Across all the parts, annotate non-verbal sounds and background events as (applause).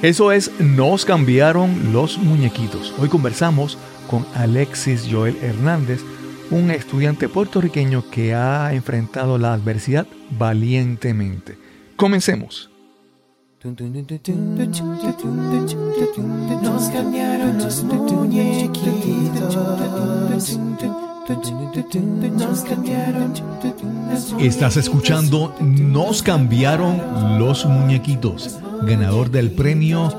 Eso es Nos cambiaron los muñequitos. Hoy conversamos con Alexis Joel Hernández, un estudiante puertorriqueño que ha enfrentado la adversidad valientemente. Comencemos. Nos cambiaron los muñequitos. Estás escuchando Nos cambiaron los muñequitos, ganador del premio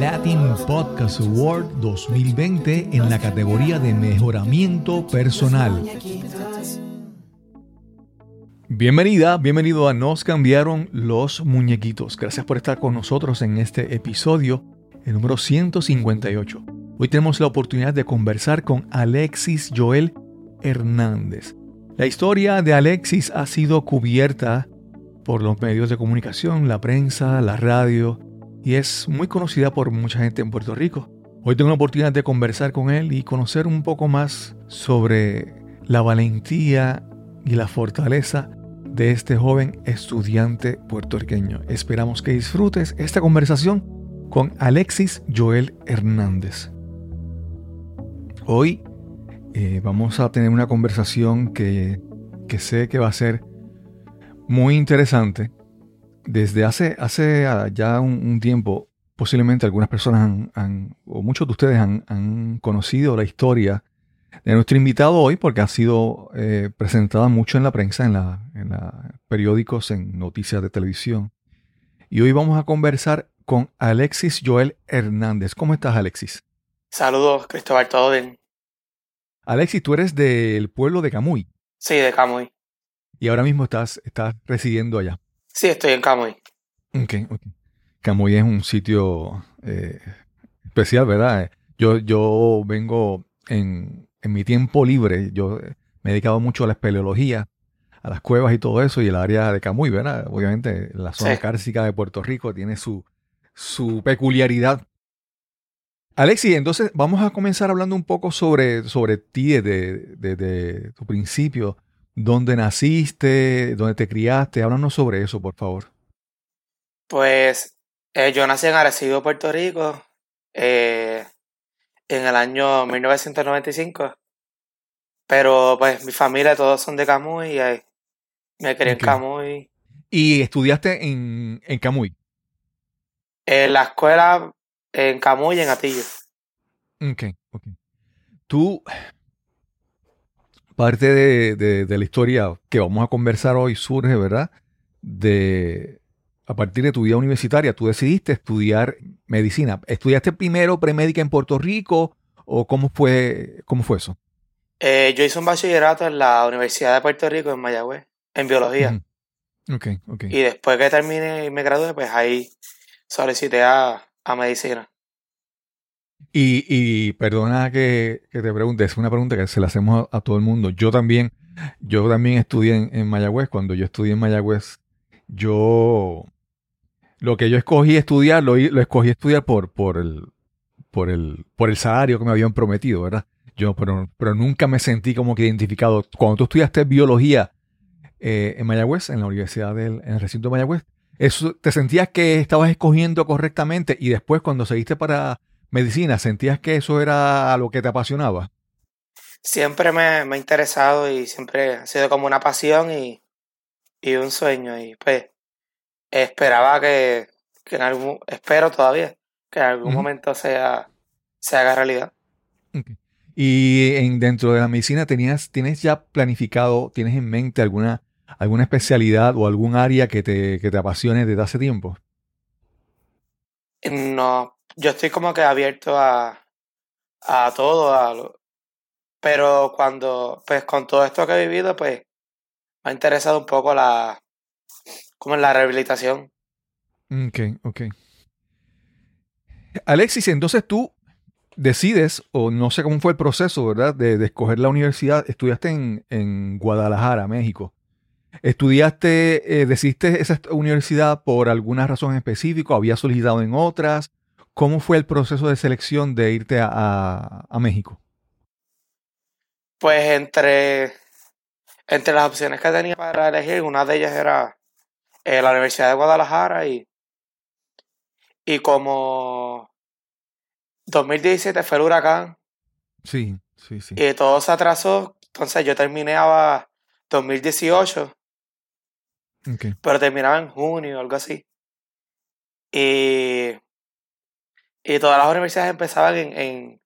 Latin Podcast Award 2020 en la categoría de mejoramiento personal. Bienvenida, bienvenido a Nos cambiaron los muñequitos. Gracias por estar con nosotros en este episodio, el número 158. Hoy tenemos la oportunidad de conversar con Alexis Joel Hernández. La historia de Alexis ha sido cubierta por los medios de comunicación, la prensa, la radio, y es muy conocida por mucha gente en Puerto Rico. Hoy tengo la oportunidad de conversar con él y conocer un poco más sobre la valentía y la fortaleza de este joven estudiante puertorriqueño. Esperamos que disfrutes esta conversación con Alexis Joel Hernández. Hoy eh, vamos a tener una conversación que, sé que va a ser muy interesante. Desde hace, hace ah, ya un, tiempo, posiblemente algunas personas han, o muchos de ustedes han, conocido la historia de nuestro invitado hoy porque ha sido eh, presentada mucho en la prensa, en, la, en periódicos, en noticias de televisión. Y hoy vamos a conversar con Alexis Joel Hernández. ¿Cómo estás, Alexis? Saludos, Cristóbal, todo bien. Alexis, tú eres del pueblo de Camuy. Sí, de Camuy. Y ahora mismo estás, estás residiendo allá. Sí, estoy en Camuy. Ok, ok. Camuy es un sitio eh, especial, ¿verdad? Yo, yo vengo en, en, mi tiempo libre, yo me he dedicado mucho a la espeleología, a las cuevas y todo eso, y el área de Camuy, ¿verdad? Obviamente la zona cárcica de Puerto Rico tiene su, su peculiaridad Alexi, entonces vamos a comenzar hablando un poco sobre, sobre ti desde, tu principio. ¿Dónde naciste? ¿Dónde te criaste? Háblanos sobre eso, por favor. Pues eh, yo nací en Arecibo, Puerto Rico, eh, en el año 1995. Pero pues mi familia todos son de Camuy y me crié en Camuy. ¿Y estudiaste en, en Camuy? En la escuela en Camuy y en Atillo. Ok, ok. Tú, parte de, la historia que vamos a conversar hoy surge, ¿verdad? De, a partir de tu vida universitaria, tú decidiste estudiar medicina. ¿Estudiaste primero premédica en Puerto Rico o cómo fue, cómo fue eso? Eh, yo hice un bachillerato en la Universidad de Puerto Rico, en Mayagüez, en biología. Ok, ok. Y después que terminé y me gradué, pues ahí solicité a, a medicina. Y, y perdona que, te pregunte, es una pregunta que se la hacemos a, todo el mundo. Yo también, yo también estudié en, Mayagüez. Cuando yo estudié en Mayagüez, yo lo que yo escogí estudiar, lo, lo escogí estudiar por, por el, por el, por el salario que me habían prometido, ¿verdad? Yo, pero, pero nunca me sentí como que identificado. Cuando tú estudiaste biología eh, en Mayagüez, en la Universidad del, en el recinto de Mayagüez, ¿Te sentías que estabas escogiendo correctamente y después cuando seguiste para medicina, sentías que eso era lo que te apasionaba? Siempre me, ha interesado y siempre ha sido como una pasión y, un sueño y pues esperaba que, en algún, espero todavía que en algún momento sea, se haga realidad. Y en, dentro de la medicina tenías, tienes ya planificado, tienes en mente alguna alguna especialidad o algún área que te, que te apasione desde hace tiempo? No, yo estoy como que abierto a, a todo, a pero cuando, pues con todo esto que he vivido, pues me ha interesado un poco la, como la rehabilitación. Ok, ok. Alexis, entonces tú decides, o no sé cómo fue el proceso, ¿verdad? De, de escoger la universidad. Estudiaste en, en Guadalajara, México. ¿Estudiaste, eh, decidiste esa universidad por alguna razón específica? ¿Habías solicitado en otras? ¿Cómo fue el proceso de selección de irte a, México? Pues entre, entre las opciones que tenía para elegir, una de ellas era eh, la Universidad de Guadalajara y, Y como 2017 fue el huracán Sí, sí, sí. y todo se atrasó, entonces yo terminé a 2018, Ok. pero terminaba en junio o algo así. Y, y todas las universidades empezaban en, en,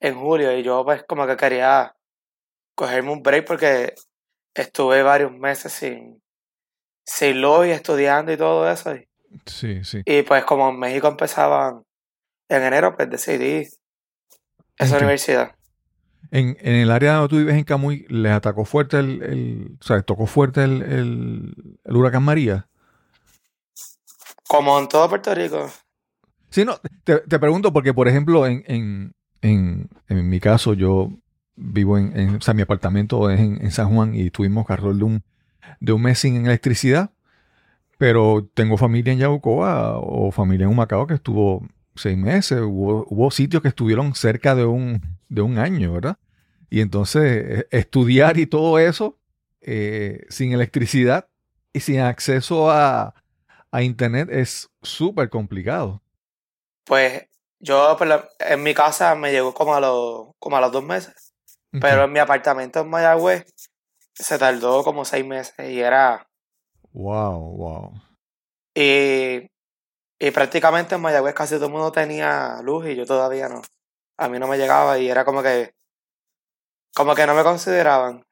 en julio y yo pues como que quería cogerme un break porque estuve varios meses sin, sin luz y estudiando y todo eso. Y, Sí, sí. y, pues como en México empezaban en enero, pues decidí esa universidad. En, en el área donde tú vives en Camuy, ¿les atacó fuerte el, el- o sea, tocó fuerte el, el- el huracán María? Como en todo Puerto Rico. Sí, no, te, te pregunto porque, por ejemplo, en, en, en, en mi caso, yo vivo en, en- mi apartamento es en, San Juan y tuvimos alrededor de un, de un mes sin electricidad, pero tengo familia en Yabucoa o familia en Humacao que estuvo seis meses, hubo, hubo sitios que estuvieron cerca de un, de un año, ¿verdad? Y entonces eh, estudiar y todo eso eh, sin electricidad y sin acceso a, a internet es súper complicado. Pues yo la- en mi casa me llegó como a los, como a los dos meses. Pero en mi apartamento en Mayagüez se tardó como seis meses y era... Wow, wow. Y, y prácticamente en Mayagüez casi todo el mundo tenía luz y yo todavía no. A mí no me llegaba y era como que... Como que no me consideraban.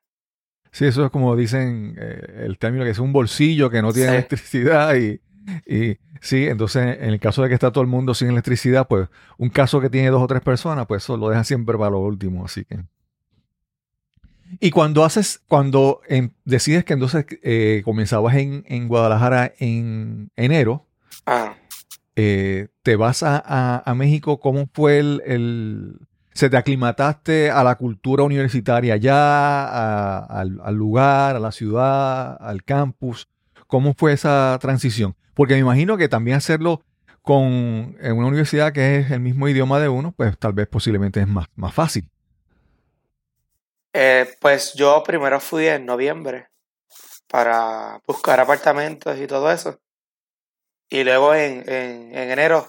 Sí, eso es como dicen eh, el término que es un bolsillo que no tiene Sí. electricidad y, y sí, entonces en el caso de que está todo el mundo sin electricidad, pues un caso que tiene dos o tres personas, pues eso lo deja siempre para lo último, así que. Y cuando haces, cuando em, decides que entonces eh, comenzabas en, en Guadalajara en enero, Ah, eh, te vas a, a- a México, ¿cómo fue el, el- ¿Se te aclimataste a la cultura universitaria allá, a- al, al lugar, a la ciudad, al campus? ¿Cómo fue esa transición? Porque me imagino que también hacerlo con en una universidad que es el mismo idioma de uno, pues tal vez posiblemente es más, más fácil. eh, pues yo primero fui en noviembre para buscar apartamentos y todo eso. Y luego en, en, en enero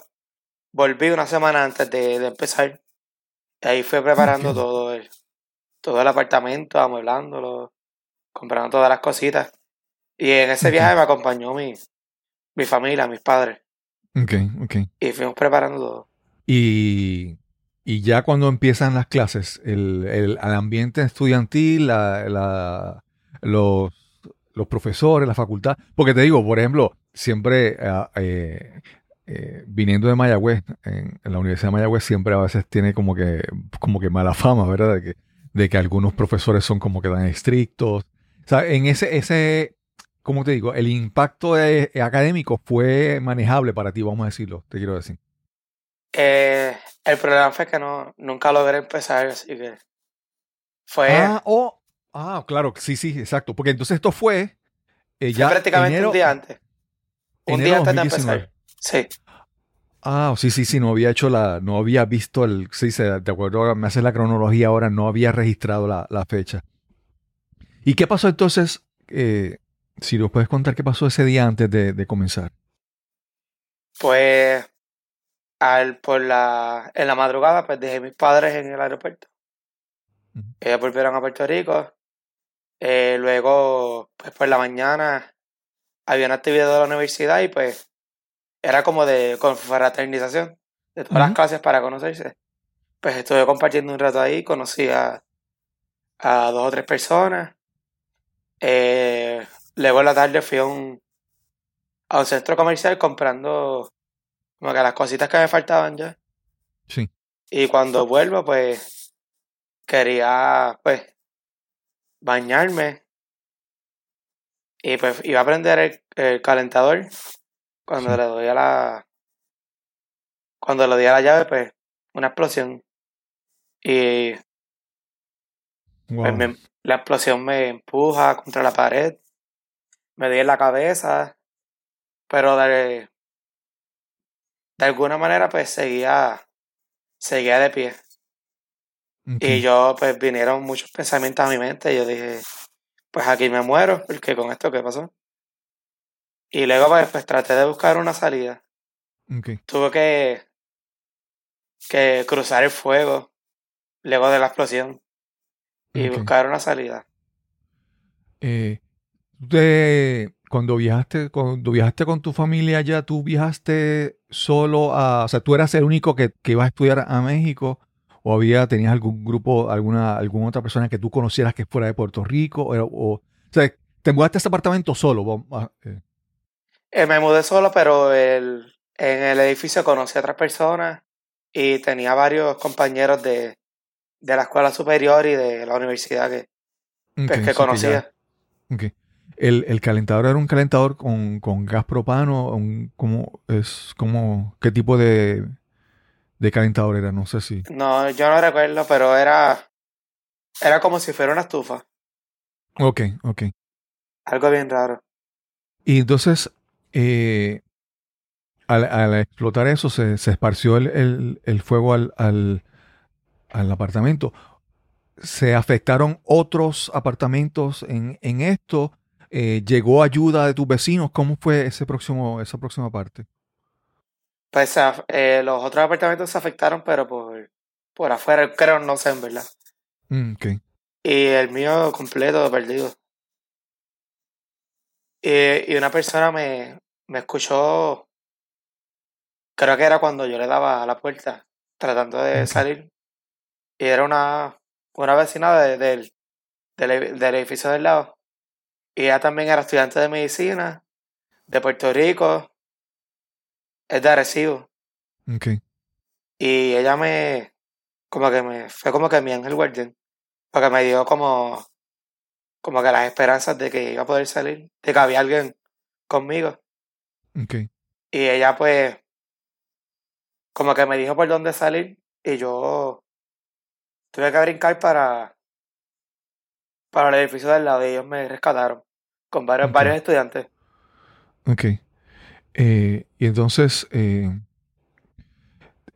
volví una semana antes de, de empezar. Y ahí fui preparando todo el, todo el apartamento, amueblándolo, comprando todas las cositas. Y en ese viaje me acompañó mi, mi familia, mis padres. Ok, ok. Y fuimos preparando todo. Y, y ya cuando empiezan las clases, el, el- el ambiente estudiantil, la- la- los, los profesores, la facultad. Porque te digo, por ejemplo, siempre ah, eh, eh, viniendo de Mayagüez, en, en la Universidad de Mayagüez siempre a veces tiene como que, como que mala fama, ¿verdad? De que, de que algunos profesores son como que tan estrictos. O sea, en ese, ese, ¿cómo te digo? El impacto eh, académico fue manejable para ti, vamos a decirlo, te quiero decir. Eh, el problema fue que no, nunca logré empezar, así que fue, Ah, oh, ah, claro, sí, sí, exacto. Porque entonces esto fue eh, fue ya prácticamente enero, un día antes. Un día antes de 2019. empezar. Sí. Ah, sí, sí, sí, no había hecho la, no había visto el, sí, se, de acuerdo, me hace la cronología ahora, no había registrado la, la fecha. ¿Y qué pasó entonces? Eh, si nos puedes contar qué pasó ese día antes de, de comenzar. Pues al, por la, en la madrugada, pues dejé a mis padres en el aeropuerto. Ellos volvieron a Puerto Rico. Eh, luego, pues por la mañana había una actividad de la universidad y pues era como de confraternización de todas las clases para conocerse. Pues estuve compartiendo un rato ahí, conocí a, a dos o tres personas. Eh, luego en la tarde fui a un, a un centro comercial comprando como que las cositas que me faltaban ya. Sí. Y cuando vuelvo, pues quería, pues, bañarme. Y pues iba a prender el, el calentador. Cuando Sí. le doy a la. Cuando le doy a la llave, pues, una explosión. Y pues, me- la explosión me empuja contra la pared. Me di en la cabeza. Pero de, de alguna manera, pues seguía. Seguía de pie. Y yo, pues vinieron muchos pensamientos a mi mente. Y yo dije, pues aquí me muero, porque con esto que pasó. Y luego, pues, pues traté de buscar una salida. Ok. Tuve que, que cruzar el fuego luego de la explosión y buscar una salida. Eh, de- cuando viajaste, cuando viajaste con tu familia allá, ¿tú viajaste solo a, o sea, tú eras el único que, que iba a estudiar a México? ¿O había, tenías algún grupo, alguna, alguna otra persona que tú conocieras que fuera de Puerto Rico? O, o, o sea, ¿te mudaste a este apartamento solo? Vamos a- eh, Eh, me mudé solo, pero el, en el edificio conocí a otras personas y tenía varios compañeros de, de la escuela superior y de la universidad que, pues, ok, que que conocía. ya- ok. El, el calentador era un calentador con, con gas propano, un, ¿cómo es, cómo, qué tipo de, de calentador era? No sé si. No, yo no recuerdo, pero era, era como si fuera una estufa. Ok, ok. Algo bien raro. Y entonces, eh, al, al explotar eso, se, se esparció el, el- el fuego al, al- al apartamento. ¿Se afectaron otros apartamentos en, en esto? Eh, ¿Llegó ayuda de tus vecinos? ¿Cómo fue ese próximo, esa próxima parte? Pues eh, los otros apartamentos se afectaron, pero por, por afuera, creo, no sé en verdad. Mm, Y el mío completo, perdido. Y, y una persona me, me escuchó, creo que era cuando yo le daba a la puerta, tratando de salir. Y era una, una vecina de- del, del edificio del lado. Y ella también era estudiante de medicina, de Puerto Rico, es de Arecibo. ok, Y ella me, como que me, fue como que mi ángel guardián, porque me dio como, como que las esperanzas de que iba a poder salir, de que había alguien conmigo. ok, Y ella pues, como que me dijo por dónde salir y yo tuve que brincar para, para el edificio del lado y ellos me rescataron con varios, varios estudiantes. ok. Eh, y entonces, eh,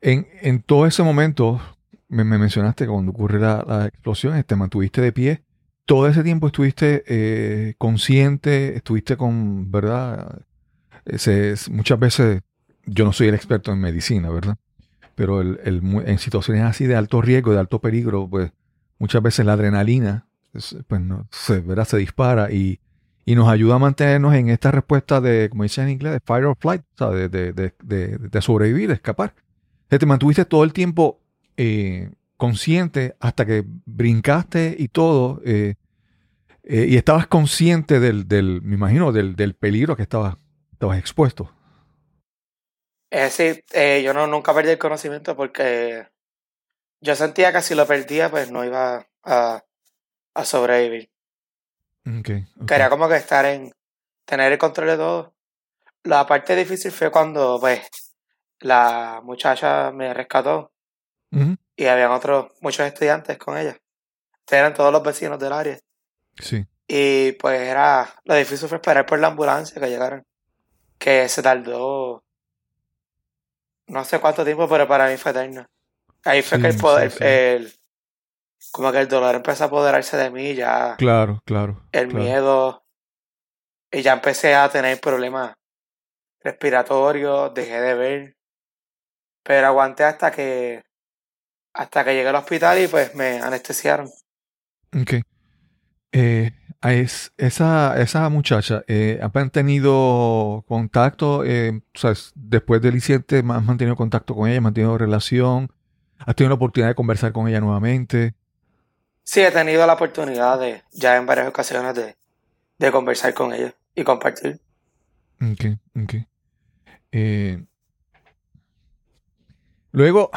en, en todo ese momento, me, me mencionaste que cuando ocurre la, la explosión, te mantuviste de pie. Todo ese tiempo estuviste eh, consciente, estuviste con, ¿verdad? Eh, se- es- muchas veces, yo no soy el experto en medicina, ¿verdad? Pero el, el en situaciones así de alto riesgo, de alto peligro, pues muchas veces la adrenalina pues, no, se, ¿verdad? se dispara y, y nos ayuda a mantenernos en esta respuesta de, como dicen en inglés, de fight or flight, de, de- de- de- sobrevivir, de escapar. Te mantuviste todo el tiempo eh, consciente hasta que brincaste y todo, eh, eh, y estabas consciente del, del, me imagino, del, del peligro que estabas, estabas expuesto. Eh, yo no, nunca perdí el conocimiento porque yo sentía que si lo perdía pues no iba a, a sobrevivir. Okay, ok. Quería como que estar en, tener el control de todo. La parte difícil fue cuando pues la muchacha me rescató y habían otros, muchos estudiantes con ella. Eran todos los vecinos del área. Sí, Y pues era, lo difícil fue esperar por la ambulancia que llegaran. Que se tardó no sé cuánto tiempo, pero para mí fue eterno. Ahí fue Sí, que el poder, sí, sí. el, como que el dolor empezó a apoderarse de mí, ya claro, claro. el claro. miedo, y ya empecé a tener problemas respiratorios, dejé de ver, pero aguanté hasta que, hasta que llegué al hospital y pues me anestesiaron. Ok. Eh, es- esa, esa muchacha, eh, ¿han tenido contacto? Eh, después del incidente, ¿has mantenido contacto con ella? ¿Has mantenido relación? ¿Has tenido la oportunidad de conversar con ella nuevamente? Sí, he tenido la oportunidad de, ya en varias ocasiones, de, de conversar con ella y compartir. Ok, ok. Eh, luego,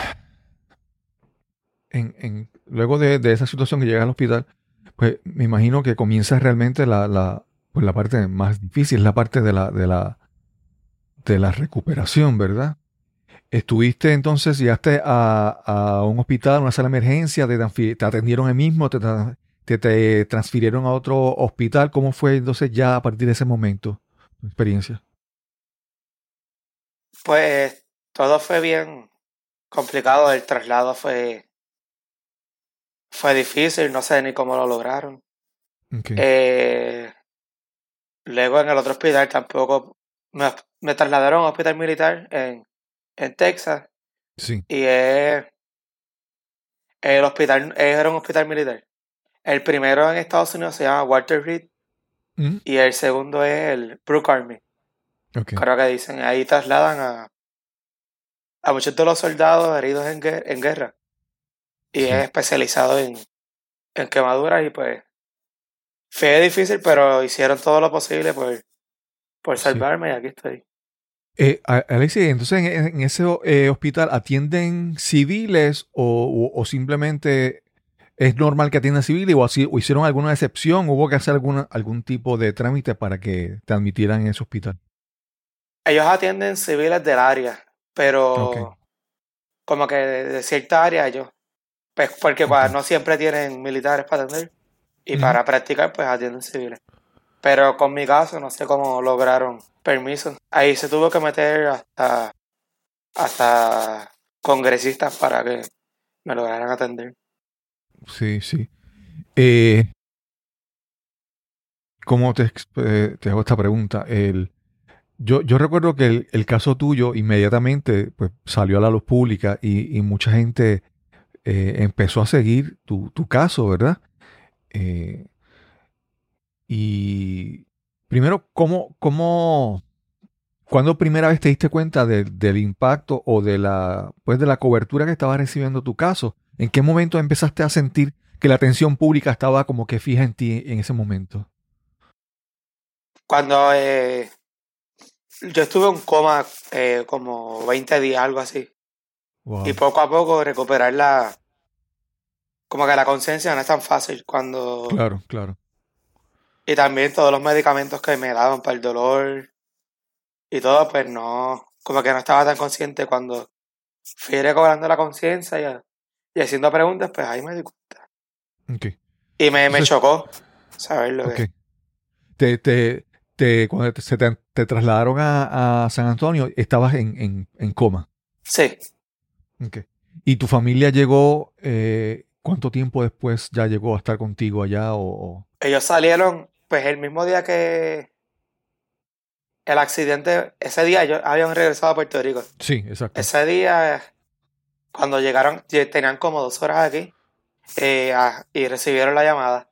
en, en- luego de, de esa situación que llega al hospital, pues me imagino que comienza realmente la, la, pues, la parte más difícil, la parte de la, de la, de la recuperación, ¿verdad? Estuviste entonces, llegaste a, a un hospital, una sala de emergencia, te, atendieron ahí mismo, te, te, te transfirieron a otro hospital. ¿Cómo fue entonces ya a partir de ese momento tu experiencia? Pues todo fue bien complicado, el traslado fue, fue difícil, no sé ni cómo lo lograron. Eh, luego en el otro hospital tampoco me, me trasladaron a un hospital militar en, en Texas. Sí. Y es el hospital, era un hospital militar. El primero en Estados Unidos se llama Walter Reed Mm, y el segundo es el Brook Army. Creo que dicen, ahí trasladan a, a muchos de los soldados heridos en, en guerra. Y Sí. es especializado en, en quemaduras y pues fue difícil, pero hicieron todo lo posible por, por Sí. salvarme y aquí estoy. Eh, Alexis, entonces en, en ese eh, hospital atienden civiles o, o- o simplemente es normal que atiendan civiles o, así- o hicieron alguna excepción, hubo que hacer alguna, algún tipo de trámite para que te admitieran en ese hospital. Ellos atienden civiles del área, pero como que de, de cierta área ellos, pues porque no siempre tienen militares para atender y para practicar pues atienden civiles. Pero con mi caso no sé cómo lograron permiso. Ahí se tuvo que meter hasta, hasta congresistas para que me lograran atender. Sí, sí. Eh, ¿cómo eh, te hago esta pregunta? El, yo, yo recuerdo que el, caso tuyo inmediatamente pues, salió a la luz pública y, mucha gente eh, empezó a seguir tu, tu caso, ¿verdad? Y primero, ¿cómo, cómo, cuándo primera vez te diste cuenta de- del impacto o de la, pues, de la cobertura que estaba recibiendo tu caso? ¿En qué momento empezaste a sentir que la atención pública estaba como que fija en ti en ese momento? Cuando eh, yo estuve en coma eh, como 20 días, algo así. Wow. Y poco a poco recuperar la... Como que la conciencia no es tan fácil cuando... Claro, claro. Y también todos los medicamentos que me daban para el dolor y todo, pues no... Como que no estaba tan consciente cuando fui recobrando la conciencia y, y haciendo preguntas, pues ahí me di cuenta. Ok. Y me, me Entonces- chocó saber lo que... Te, te, te, cuando te, se te, te trasladaron a, a San Antonio, estabas en, en, en coma. Sí, Ok. ¿Y tu familia llegó, eh, cuánto tiempo después ya llegó a estar contigo allá? O, o- ellos salieron, pues el mismo día que el accidente, ese día ellos habían regresado a Puerto Rico. Sí, exacto. Ese día, cuando llegaron, lle- tenían como dos horas aquí eh, y recibieron la llamada.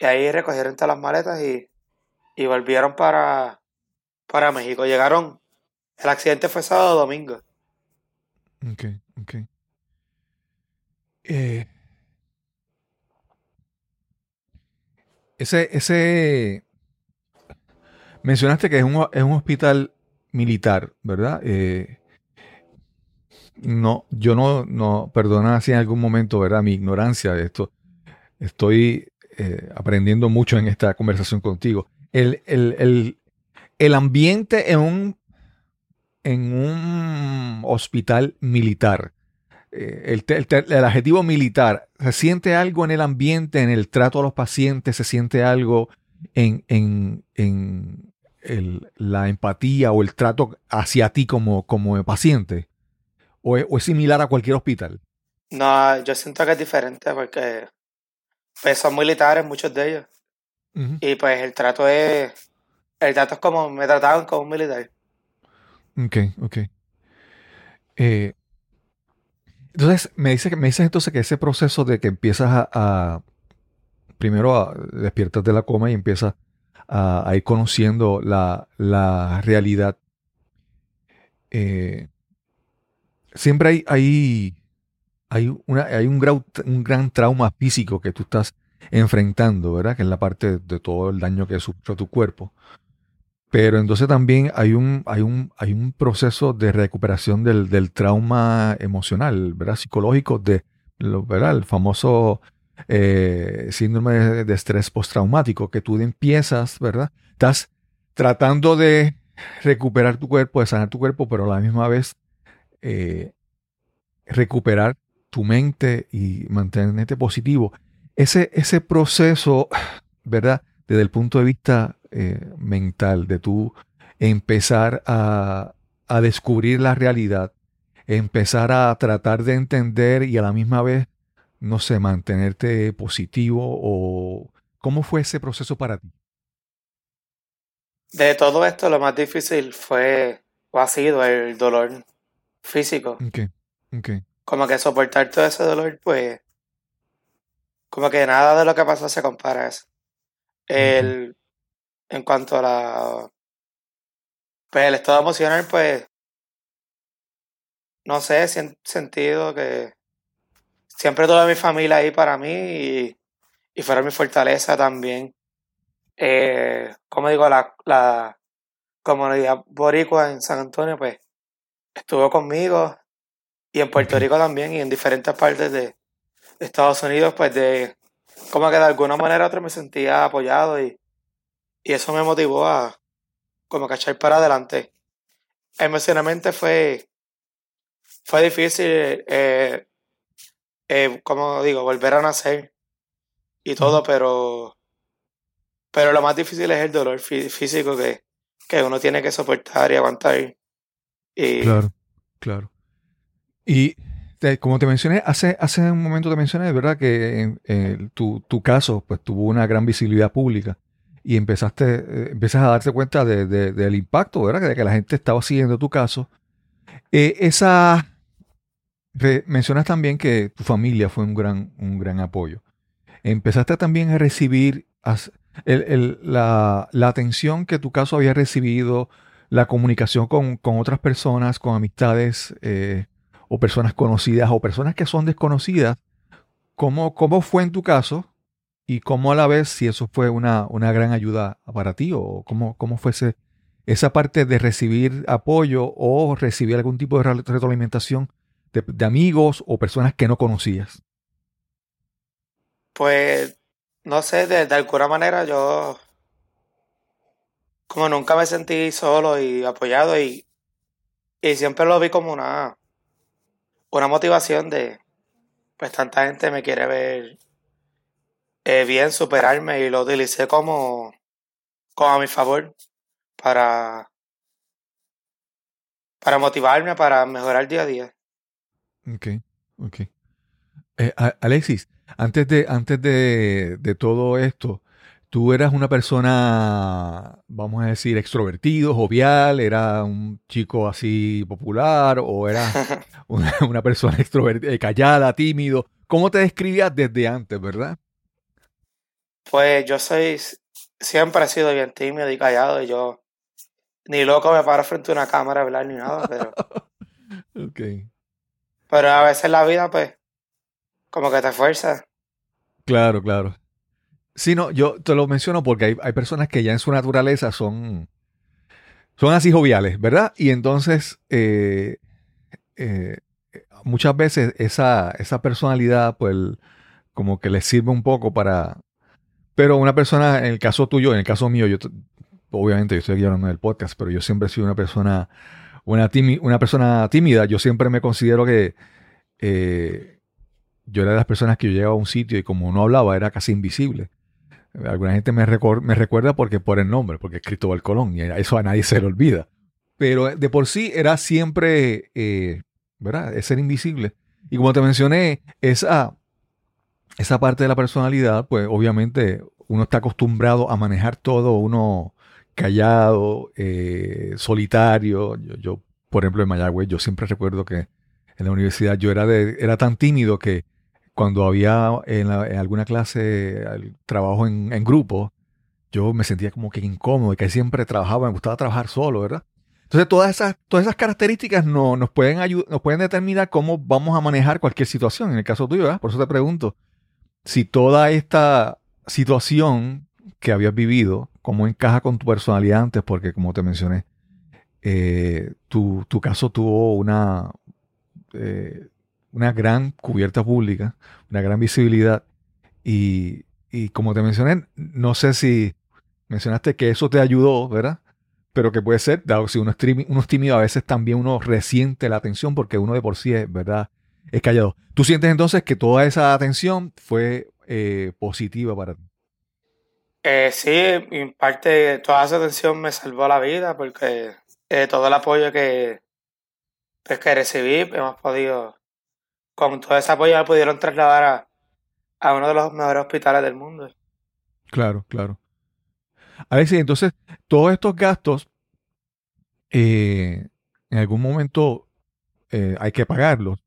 Y ahí recogieron todas las maletas y, y volvieron para, para México. Llegaron, el accidente fue sábado domingo. Ok, ok. Eh, ese, ese, mencionaste que es un, es un hospital militar, ¿verdad? Eh, no, yo no, no, perdona si en algún momento, ¿verdad? Mi ignorancia de esto. Estoy eh, aprendiendo mucho en esta conversación contigo. El, el, el, el ambiente en un, en un hospital militar, el, te- el adjetivo militar, ¿se siente algo en el ambiente, en el trato a los pacientes? ¿Se siente algo en, en, en el- la empatía o el trato hacia ti como, como paciente? ¿O es, o es similar a cualquier hospital? No, yo siento que es diferente porque pues, son militares, muchos de ellos. Y pues el trato es, el trato es como, me trataban como un militar. Ok, ok. Eh, entonces, me dice que me dices entonces que ese proceso de que empiezas a, primero a, despiertas de la coma y empiezas a, ir conociendo la, la realidad. eh, siempre hay, hay, hay, una, hay un, un gran trauma físico que tú estás enfrentando, ¿verdad? Que es la parte de todo el daño que sufre tu cuerpo. Pero entonces también hay un, hay un, hay un proceso de recuperación del, del trauma emocional, ¿verdad? Psicológico, de, ¿verdad? El famoso eh, síndrome de, de estrés postraumático, que tú empiezas, ¿verdad? Estás tratando de recuperar tu cuerpo, de sanar tu cuerpo, pero a la misma vez eh, recuperar tu mente y mantenerte positivo. Ese, ese proceso, ¿verdad? Desde el punto de vista eh, mental, de tú empezar a, a descubrir la realidad, empezar a tratar de entender y a la misma vez, no sé, mantenerte positivo o ¿cómo fue ese proceso para ti? De todo esto, lo más difícil fue, o ha sido el dolor físico. Como que soportar todo ese dolor, pues, como que nada de lo que pasó se compara a eso. El, en cuanto a la, pues el estado emocional, pues, no sé, he sentido que siempre tuve mi familia ahí para mí y, y mi fortaleza también. Eh, como digo, la, la comunidad boricua en San Antonio, pues, estuvo conmigo y en Puerto Rico también y en diferentes partes de, Estados Unidos, pues de como que de alguna manera u otra me sentía apoyado y, y eso me motivó a como que echar para adelante. Emocionalmente fue, fue difícil, eh, eh, como digo, volver a nacer y todo, pero, pero lo más difícil es el dolor físico que, que uno tiene que soportar y aguantar. Y, claro, claro. Y como te mencioné, hace, hace un momento te mencioné, verdad, que eh, tu, tu, caso pues tuvo una gran visibilidad pública y empezaste, eh, empiezas a darte cuenta de, del impacto, ¿verdad? De que la gente estaba siguiendo tu caso. Eh, esa mencionas también que tu familia fue un gran, un gran apoyo. Empezaste también a recibir la, atención que tu caso había recibido, la comunicación con, otras personas, con amistades eh, o personas conocidas o personas que son desconocidas. ¿Cómo, cómo fue en tu caso? Y cómo a la vez, si eso fue una, una gran ayuda para ti o cómo, cómo fuese esa parte de recibir apoyo o recibir algún tipo de retroalimentación de, amigos o personas que no conocías? Pues, no sé, de, alguna manera yo, como nunca me sentí solo y apoyado y, y siempre lo vi como una, una motivación de, pues tanta gente me quiere ver eh, bien, superarme y lo utilicé como, como a mi favor para, para motivarme, para mejorar día a día. Ok, ok. Eh, Alexis, antes de, antes de, de, todo esto, tú eras una persona, vamos a decir, extrovertido, jovial, era un chico así popular o era (laughs) una, persona extrovertida, eh, callada, tímido. ¿Cómo te describías desde antes, verdad? Pues yo soy, siempre he sido bien tímido y callado y yo ni loco me paro frente a una cámara a hablar ni nada, pero... (laughs) ok. Pero a veces la vida, pues, como que te fuerza. Claro, claro. Sí, no, yo te lo menciono porque hay, personas que ya en su naturaleza son, son así joviales, ¿verdad? Y entonces, eh, eh, muchas veces esa, esa personalidad, pues, como que les sirve un poco para... Pero una persona, en el caso tuyo, en el caso mío, yo obviamente yo estoy aquí hablando del podcast, pero yo siempre he sido una persona una, una persona tímida, yo siempre me considero que eh, yo era de las personas que yo llegaba a un sitio y como no hablaba era casi invisible. Alguna gente me, me recuerda porque por el nombre, porque es Cristóbal Colón, y eso a nadie se le olvida. Pero de por sí era siempre, eh, ¿verdad? Es ser invisible. Y como te mencioné, esa, esa parte de la personalidad, pues obviamente uno está acostumbrado a manejar todo, uno callado, eh, solitario. Yo, por ejemplo, en Mayagüez, yo siempre recuerdo que en la universidad yo era, de, era tan tímido que cuando había en, alguna clase trabajo en, grupo, yo me sentía como que incómodo, que siempre trabajaba, me gustaba trabajar solo, ¿verdad? Entonces, todas esas, todas esas características no, nos, pueden nos pueden determinar cómo vamos a manejar cualquier situación. En el caso tuyo, ¿verdad? Por eso te pregunto, si toda esta situación que habías vivido cómo encaja con tu personalidad antes, porque como te mencioné, eh, tu, caso tuvo una, eh, una gran cubierta pública, una gran visibilidad. Y, como te mencioné, no sé si mencionaste que eso te ayudó, ¿verdad? Pero que puede ser, dado si uno es, uno es tímido, a veces también uno resiente la atención porque uno de por sí es, ¿verdad? Es callado. ¿Tú sientes entonces que toda esa atención fue eh, positiva para ti? Eh, sí, en parte toda esa atención me salvó la vida porque eh, todo el apoyo que, pues, que recibí, hemos podido, con todo ese apoyo me pudieron trasladar a, uno de los mejores hospitales del mundo. Claro, claro. A ver si entonces todos estos gastos, eh, en algún momento eh, hay que pagarlo.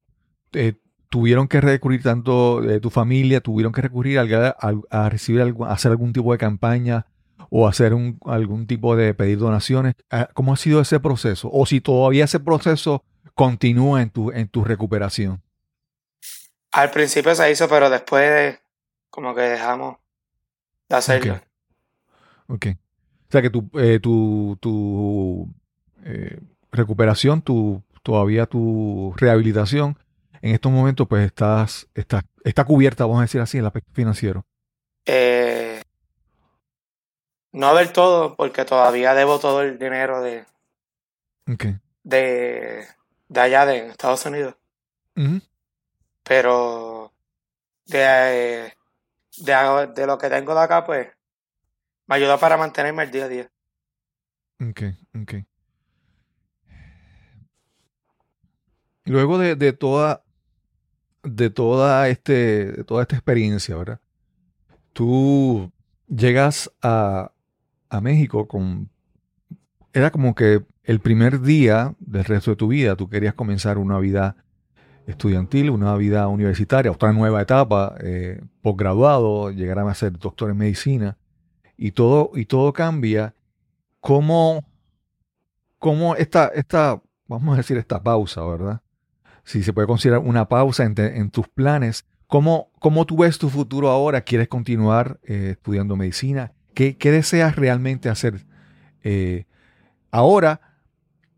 Eh, tuvieron que recurrir tanto de tu familia, tuvieron que recurrir a, a, recibir a hacer algún tipo de campaña o hacer un, algún tipo de pedir donaciones. Ah, ¿Cómo ha sido ese proceso? O si todavía ese proceso continúa en tu, en tu recuperación. Al principio se hizo, pero después como que dejamos de hacerlo. Ok. O sea que tu, eh, tu, tu eh, recuperación, tu, todavía tu rehabilitación, en estos momentos pues estás, está, está cubierta, vamos a decir así, en el aspecto financiero. Eh, no del todo, porque todavía debo todo el dinero de, de, de allá de Estados Unidos. Pero de, de, de, lo que tengo de acá, pues me ayuda para mantenerme el día a día. Ok, ok. Luego de, de toda de toda este de toda esta experiencia, ¿verdad? Tú llegas a, a México con era como que el primer día del resto de tu vida tú querías comenzar una vida estudiantil, una vida universitaria, otra nueva etapa, eh, posgraduado, llegar a ser doctor en medicina y todo, y todo cambia. ¿Cómo, cómo esta, esta, vamos a decir, esta pausa, ¿verdad? Si se puede considerar una pausa en, tus planes, ¿cómo, ¿cómo, tú ves tu futuro ahora? ¿Quieres continuar eh, estudiando medicina? ¿Qué, ¿Qué, deseas realmente hacer eh, ahora?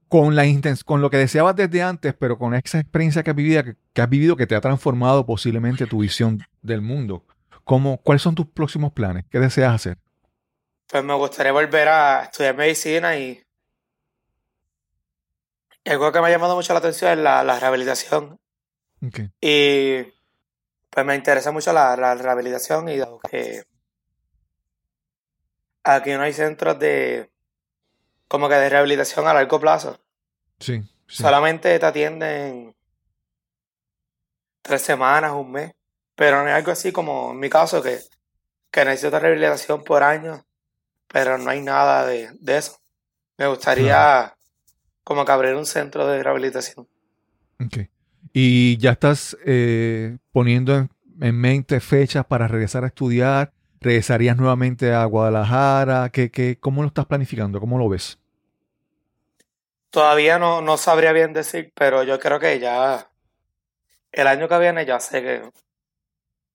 con, la con lo que deseabas desde antes, pero con esa experiencia que has, vivido, que, has vivido que te ha transformado posiblemente tu visión del mundo. ¿Cómo, ¿Cuáles son tus próximos planes? ¿Qué deseas hacer? Pues me gustaría volver a estudiar medicina y algo que me ha llamado mucho la atención es la, rehabilitación. Y pues me interesa mucho la, rehabilitación y que aquí no hay centros de como que de rehabilitación a largo plazo. Sí. Solamente te atienden tres semanas, un mes. Pero no es algo así como en mi caso que, que necesito rehabilitación por año. Pero no hay nada de, eso. Me gustaría como que abrir un centro de rehabilitación. Ok. ¿Y ya estás eh, poniendo en, en, mente fechas para regresar a estudiar? ¿Regresarías nuevamente a Guadalajara? ¿Qué, qué, ¿Cómo lo estás planificando? ¿Cómo lo ves? Todavía no, no sabría bien decir, pero yo creo que ya el año que viene ya sé que,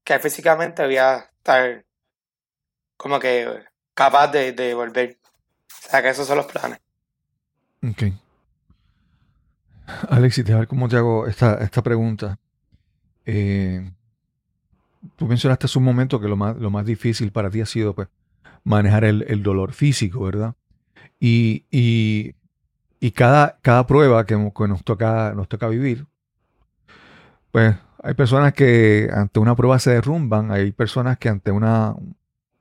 que físicamente voy a estar como que capaz de, volver. O sea que esos son los planes. Ok. (laughs) Alexis, a ver cómo te hago esta, esta pregunta. Eh, tú mencionaste hace un momento que lo más, lo más difícil para ti ha sido pues, manejar el, el dolor físico, ¿verdad? Y, y y cada, cada prueba que, nos, toca, nos toca vivir, pues hay personas que ante una prueba se derrumban, hay personas que ante una,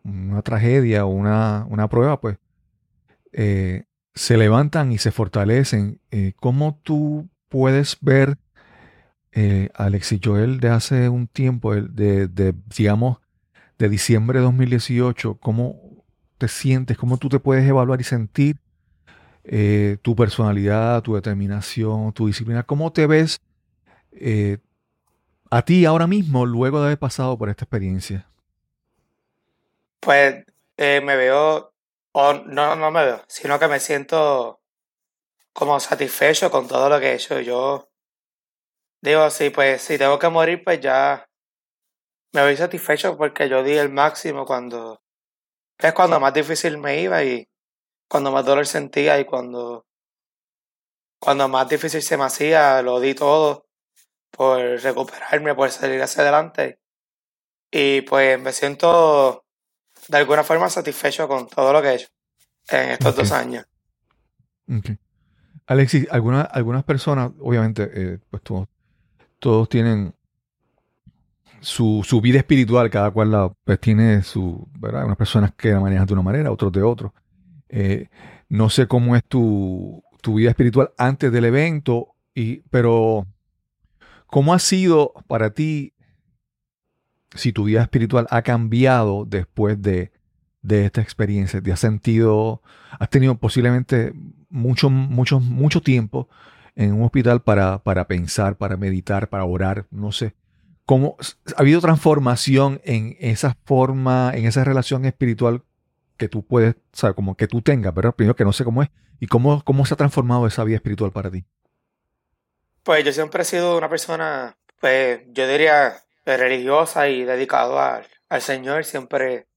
una tragedia o una, una prueba, pues eh, se levantan y se fortalecen. Eh, ¿Cómo tú puedes ver, eh, Alexis Joel, de hace un tiempo, de, digamos, de diciembre de 2018, cómo te sientes, cómo tú te puedes evaluar y sentir eh, tu personalidad, tu determinación, tu disciplina, ¿cómo te ves eh, a ti ahora mismo luego de haber pasado por esta experiencia? Pues me veo, o no, no me veo, sino que me siento como satisfecho con todo lo que he hecho. Yo digo, sí, pues si tengo que morir, pues ya me voy satisfecho porque yo di el máximo cuando es cuando más difícil me iba y cuando más dolor sentía y cuando, cuando más difícil se me hacía, lo di todo por recuperarme, por salir hacia adelante. Y pues me siento de alguna forma satisfecho con todo lo que he hecho en estos dos años. Alexis, algunas, algunas personas, obviamente, eh, pues todos, todos tienen su, su, vida espiritual, cada cual la, pues tiene su, ¿verdad? Unas personas que la manejan de una manera, otros de otro. Eh, no sé cómo es tu, vida espiritual antes del evento, y, pero ¿cómo ha sido para ti si tu vida espiritual ha cambiado después de, esta experiencia? ¿Te has sentido, has tenido posiblemente mucho, mucho, mucho tiempo en un hospital para, para pensar, para meditar, para orar, no sé. ¿Cómo ha habido transformación en esa forma, en esa relación espiritual que tú puedes, o sea, como que tú tengas, pero primero que no sé cómo es, y cómo, cómo se ha transformado esa vida espiritual para ti? Pues yo siempre he sido una persona, pues yo diría, religiosa y dedicado al, al Señor, siempre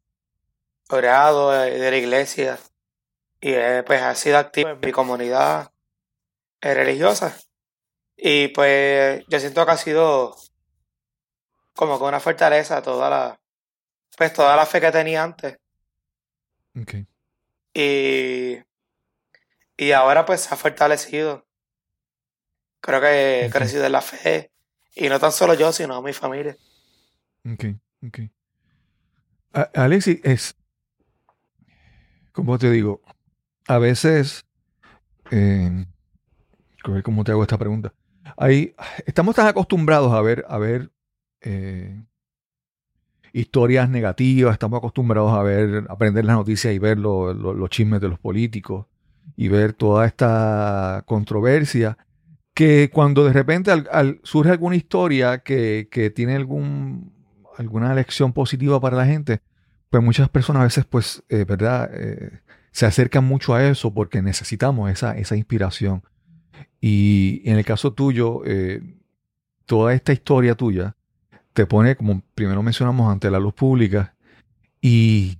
orado eh, de la iglesia y pues ha sido activo en mi comunidad eh, religiosa. Y pues yo siento que ha sido como con una fortaleza toda la, pues toda la fe que tenía antes. Okay. Y, y ahora pues se ha fortalecido. Creo que he crecido en la fe. Y no tan solo yo, sino mi familia. Ok, ok. Alexi, es, como te digo, a veces, eh, ¿cómo te hago esta pregunta? Ahí, estamos tan acostumbrados a ver, a ver eh, historias negativas, estamos acostumbrados a ver, aprender las noticias y ver los chismes de los políticos y ver toda esta controversia, que cuando de repente surge alguna historia que, tiene algún, alguna lección positiva para la gente, pues muchas personas a veces, pues, eh, ¿verdad? Eh, se acercan mucho a eso porque necesitamos esa, esa inspiración. Y en el caso tuyo, eh, toda esta historia tuya te pone, como primero mencionamos, ante la luz pública y,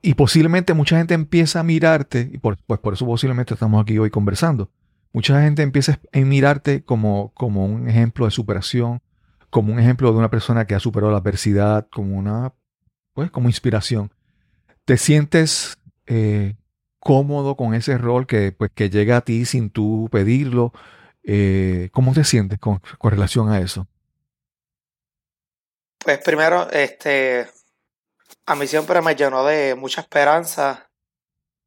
y posiblemente mucha gente empieza a mirarte, y por, pues por eso posiblemente estamos aquí hoy conversando, mucha gente empieza a mirarte como, como un ejemplo de superación, como un ejemplo de una persona que ha superado la adversidad, como una, pues como inspiración. ¿Te sientes eh, cómodo con ese rol que, pues, que llega a ti sin tú pedirlo. Eh, ¿Cómo te sientes con, relación a eso? Pues primero, este, a mí siempre me llenó de mucha esperanza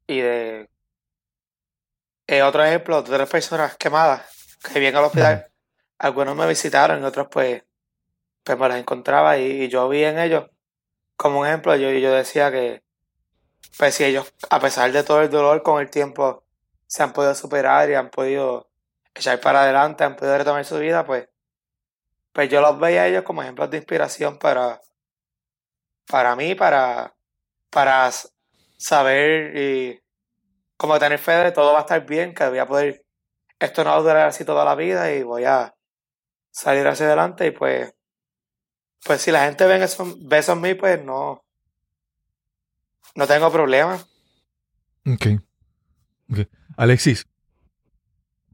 y de eh, otro ejemplo tres personas quemadas que vienen al hospital. Algunos me visitaron y otros pues, pues me las encontraba y, yo vi en ellos como un ejemplo. Yo, yo decía que pues si ellos, a pesar de todo el dolor con el tiempo, se han podido superar y han podido echar para adelante, han podido retomar su vida, pues, pues yo los veía a ellos como ejemplos de inspiración para, para mí, para, para saber y como tener fe de todo va a estar bien, que voy a poder, esto no va a durar así toda la vida y voy a salir hacia adelante y pues, pues si la gente ve eso, ve eso en mí, pues no, no tengo problema. Ok. Alexis,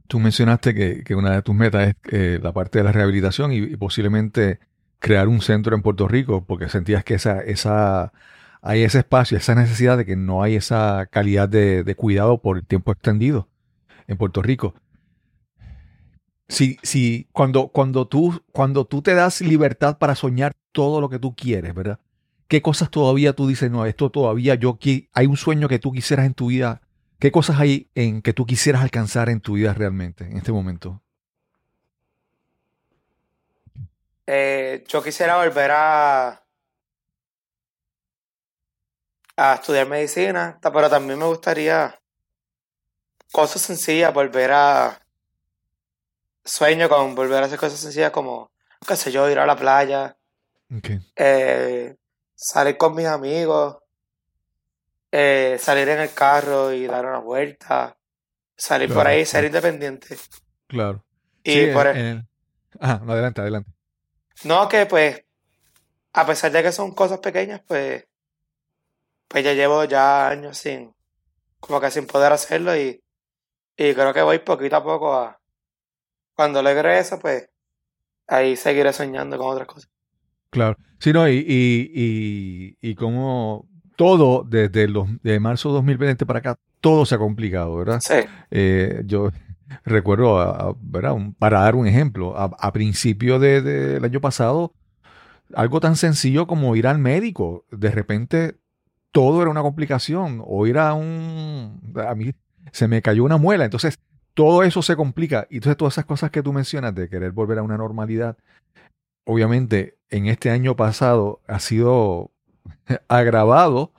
tú mencionaste que, una de tus metas es eh, la parte de la rehabilitación y, posiblemente crear un centro en Puerto Rico, porque sentías que esa, esa, hay ese espacio, esa necesidad de que no hay esa calidad de, cuidado por el tiempo extendido en Puerto Rico. Si, si cuando, cuando, tú, cuando tú te das libertad para soñar todo lo que tú quieres, ¿verdad? ¿Qué cosas todavía tú dices, no, esto todavía yo, hay un sueño que tú quisieras en tu vida? ¿Qué cosas hay en que tú quisieras alcanzar en tu vida realmente en este momento? Eh, yo quisiera volver a, a estudiar medicina, pero también me gustaría cosas sencillas, volver a sueño con volver a hacer cosas sencillas como, qué sé yo, ir a la playa, eh, salir con mis amigos, eh, salir en el carro y dar una vuelta, salir por ahí, ser independiente. Claro. Y por Ah, no, adelante, adelante. No, que pues, a pesar de que son cosas pequeñas, pues, pues ya llevo ya años sin, como que sin poder hacerlo y, y creo que voy poquito a poco a, cuando logre eso, pues, ahí seguiré soñando con otras cosas. Claro. Sí, no, y, y, y, como todo, desde los, de marzo de 2020 para acá, todo se ha complicado, ¿verdad? Sí. Eh, yo recuerdo, ¿verdad? para dar un ejemplo, a, principio del de, año pasado, algo tan sencillo como ir al médico, de repente todo era una complicación, o ir a un... A mí se me cayó una muela, entonces todo eso se complica. Y entonces todas esas cosas que tú mencionas de querer volver a una normalidad, obviamente en este año pasado ha sido (laughs) agravado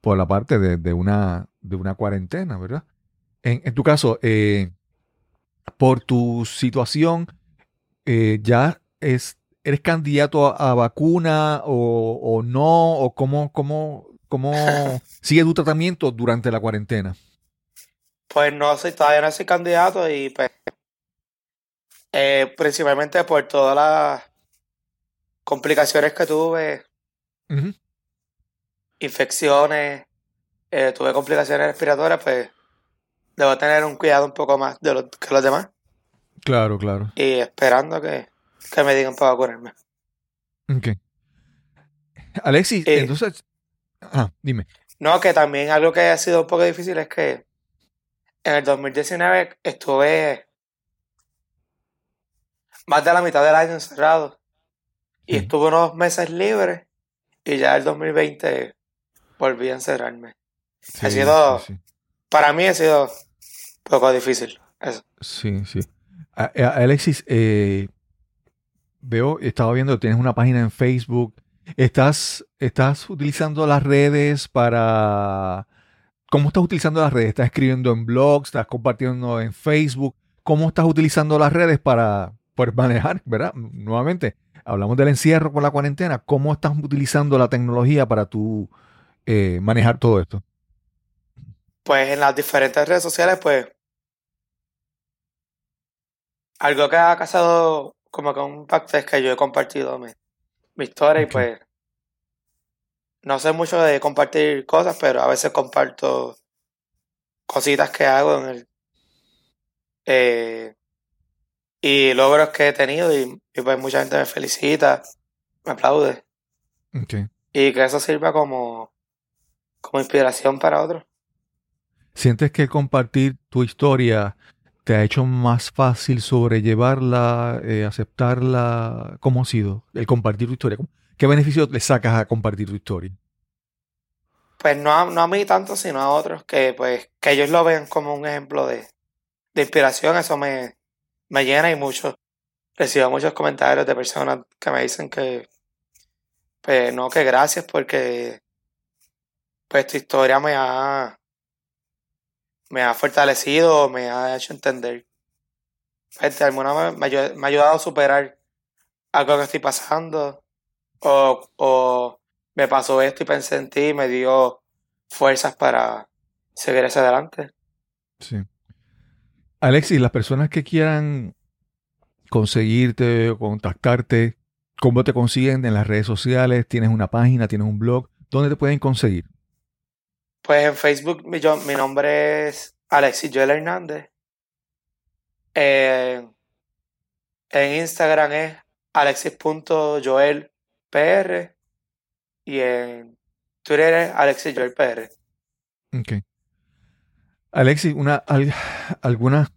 por la parte de, una, de una cuarentena, ¿verdad? En, tu caso, eh, por tu situación, eh, ya es, eres candidato a, vacuna o, no, o cómo, cómo, cómo (laughs) sigue tu tratamiento durante la cuarentena. Pues no soy, todavía no soy candidato y pues eh, principalmente por todas las complicaciones que tuve, infecciones, eh, tuve complicaciones respiratorias, pues debo tener un cuidado un poco más de lo, que los demás. Claro, claro. Y esperando que, me digan para vacunarme. Ok. Alexis, eh, entonces... Ah, dime. No, que también algo que ha sido un poco difícil es que en el 2019 estuve más de la mitad del año encerrado. Y estuve unos meses libres y ya el 2020 volví a encerrarme. ha sido, para mí ha sido un poco difícil eso. Sí, sí. Alexis, eh, veo, estaba viendo, tienes una página en Facebook. ¿Estás, ¿Estás utilizando las redes para... ¿Cómo estás utilizando las redes? ¿Estás escribiendo en blogs? ¿Estás compartiendo en Facebook? ¿Cómo estás utilizando las redes para, por manejar, ¿verdad? Nuevamente, hablamos del encierro con la cuarentena. ¿Cómo estás utilizando la tecnología para tú eh, manejar todo esto? Pues en las diferentes redes sociales, pues algo que ha causado como que un impacto es que yo he compartido mi, historia y pues no sé mucho de compartir cosas, pero a veces comparto cositas que hago en el eh, y logros que he tenido y, pues mucha gente me felicita, me aplaude. Y que eso sirva como, como inspiración para otros. ¿Sientes que compartir tu historia te ha hecho más fácil sobrellevarla, eh, aceptarla? ¿Cómo ha sido el compartir tu historia? ¿Qué beneficio le sacas a compartir tu historia? Pues no a, mí tanto, sino a otros, que pues que ellos lo ven como un ejemplo de, de inspiración, eso me, me llena y mucho. Recibo muchos comentarios de personas que me dicen que, pues no, que gracias porque pues tu historia me ha, me ha fortalecido, me ha hecho entender. Pues, alguna me, ha ayudado a superar algo que estoy pasando. O, o me pasó esto y pensé en ti y me dio fuerzas para seguir hacia adelante. Sí. Alexis, las personas que quieran conseguirte o contactarte, ¿cómo te consiguen en las redes sociales? ¿Tienes una página? ¿Tienes un blog? ¿Dónde te pueden conseguir? Pues en Facebook mi, mi nombre es Alexis Joel Hernández. en Instagram es alexis.joelpr y en Twitter es alexisjoelpr. Ok. Alexis, una, algunas,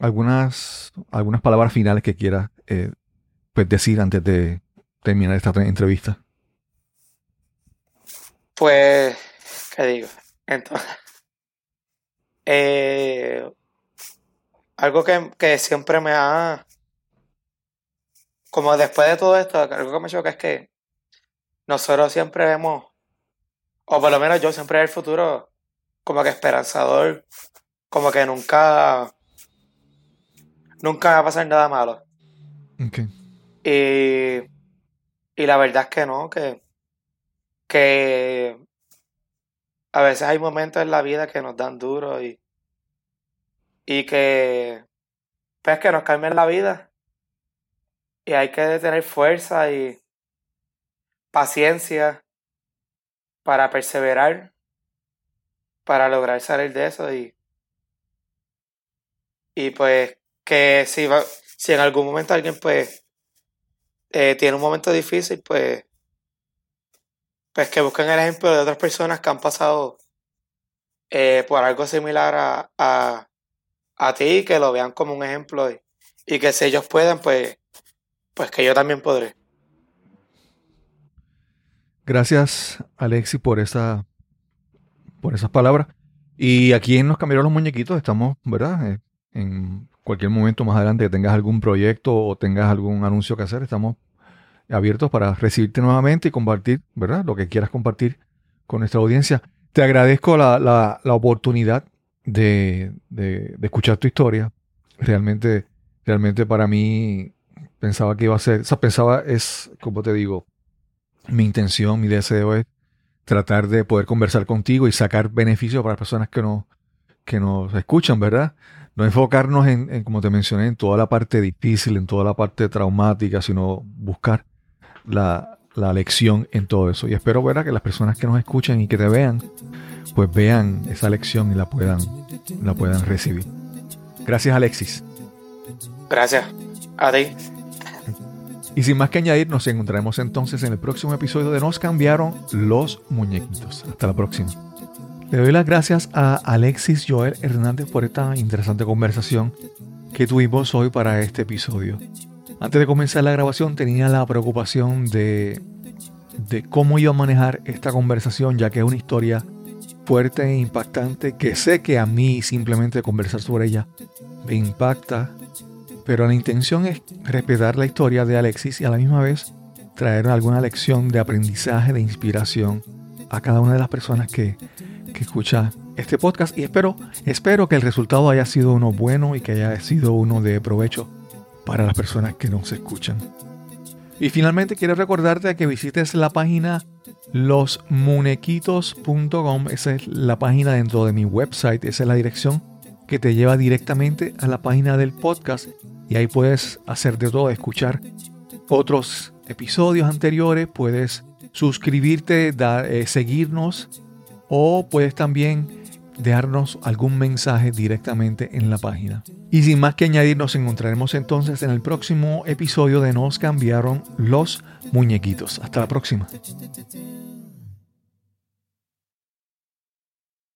algunas, algunas palabras finales que quieras eh, pues decir antes de terminar esta entrevista. Pues, ¿qué digo? Entonces, eh, algo que, siempre me ha, como después de todo esto, algo que me choca es que nosotros siempre vemos, o por lo menos yo siempre en el futuro como que esperanzador, como que nunca, nunca va a pasar nada malo. Y, y la verdad es que no, que, que a veces hay momentos en la vida que nos dan duro y, y que, pues que nos calmen la vida. Y hay que tener fuerza y paciencia para perseverar para lograr salir de eso y, y pues que si, va, si en algún momento alguien pues eh, tiene un momento difícil, pues, pues que busquen el ejemplo de otras personas que han pasado eh, por algo similar a, a, a ti, que lo vean como un ejemplo y, y que si ellos pueden, pues, pues que yo también podré. Gracias, Alexi, por esa por esas palabras. Y aquí en Nos Cambiaron los Muñequitos estamos, ¿verdad? Eh, en cualquier momento más adelante que tengas algún proyecto o tengas algún anuncio que hacer, estamos abiertos para recibirte nuevamente y compartir, ¿verdad? Lo que quieras compartir con nuestra audiencia. Te agradezco la, la, oportunidad de, de, escuchar tu historia, Realmente, realmente para mí pensaba que iba a ser, o sea, pensaba es, como te digo, mi intención, mi deseo es tratar de poder conversar contigo y sacar beneficios para las personas que nos, que nos escuchan, ¿verdad? No enfocarnos en, como te mencioné, en toda la parte difícil, en toda la parte traumática, sino buscar la, la lección en todo eso. Y espero, ¿verdad?, que las personas que nos escuchen y que te vean, pues vean esa lección y la puedan, la puedan recibir. Gracias, Alexis. Gracias. A ti. Y sin más que añadir, nos encontraremos entonces en el próximo episodio de Nos cambiaron los muñequitos. Hasta la próxima. Le doy las gracias a Alexis Joel Hernández por esta interesante conversación que tuvimos hoy para este episodio. Antes de comenzar la grabación tenía la preocupación de, de cómo iba a manejar esta conversación, ya que es una historia fuerte e impactante que sé que a mí simplemente conversar sobre ella me impacta pero la intención es respetar la historia de Alexis y a la misma vez traer alguna lección de aprendizaje, de inspiración a cada una de las personas que, que escucha este podcast. Y espero, espero que el resultado haya sido uno bueno y que haya sido uno de provecho para las personas que nos escuchan. Y finalmente quiero recordarte que visites la página losmunequitos.com, esa es la página dentro de mi website, esa es la dirección que te lleva directamente a la página del podcast. Y ahí puedes hacer de todo, escuchar otros episodios anteriores, puedes suscribirte, eh, seguirnos o puedes también dejarnos algún mensaje directamente en la página. Y sin más que añadir, nos encontraremos entonces en el próximo episodio de Nos cambiaron los muñequitos. Hasta la próxima.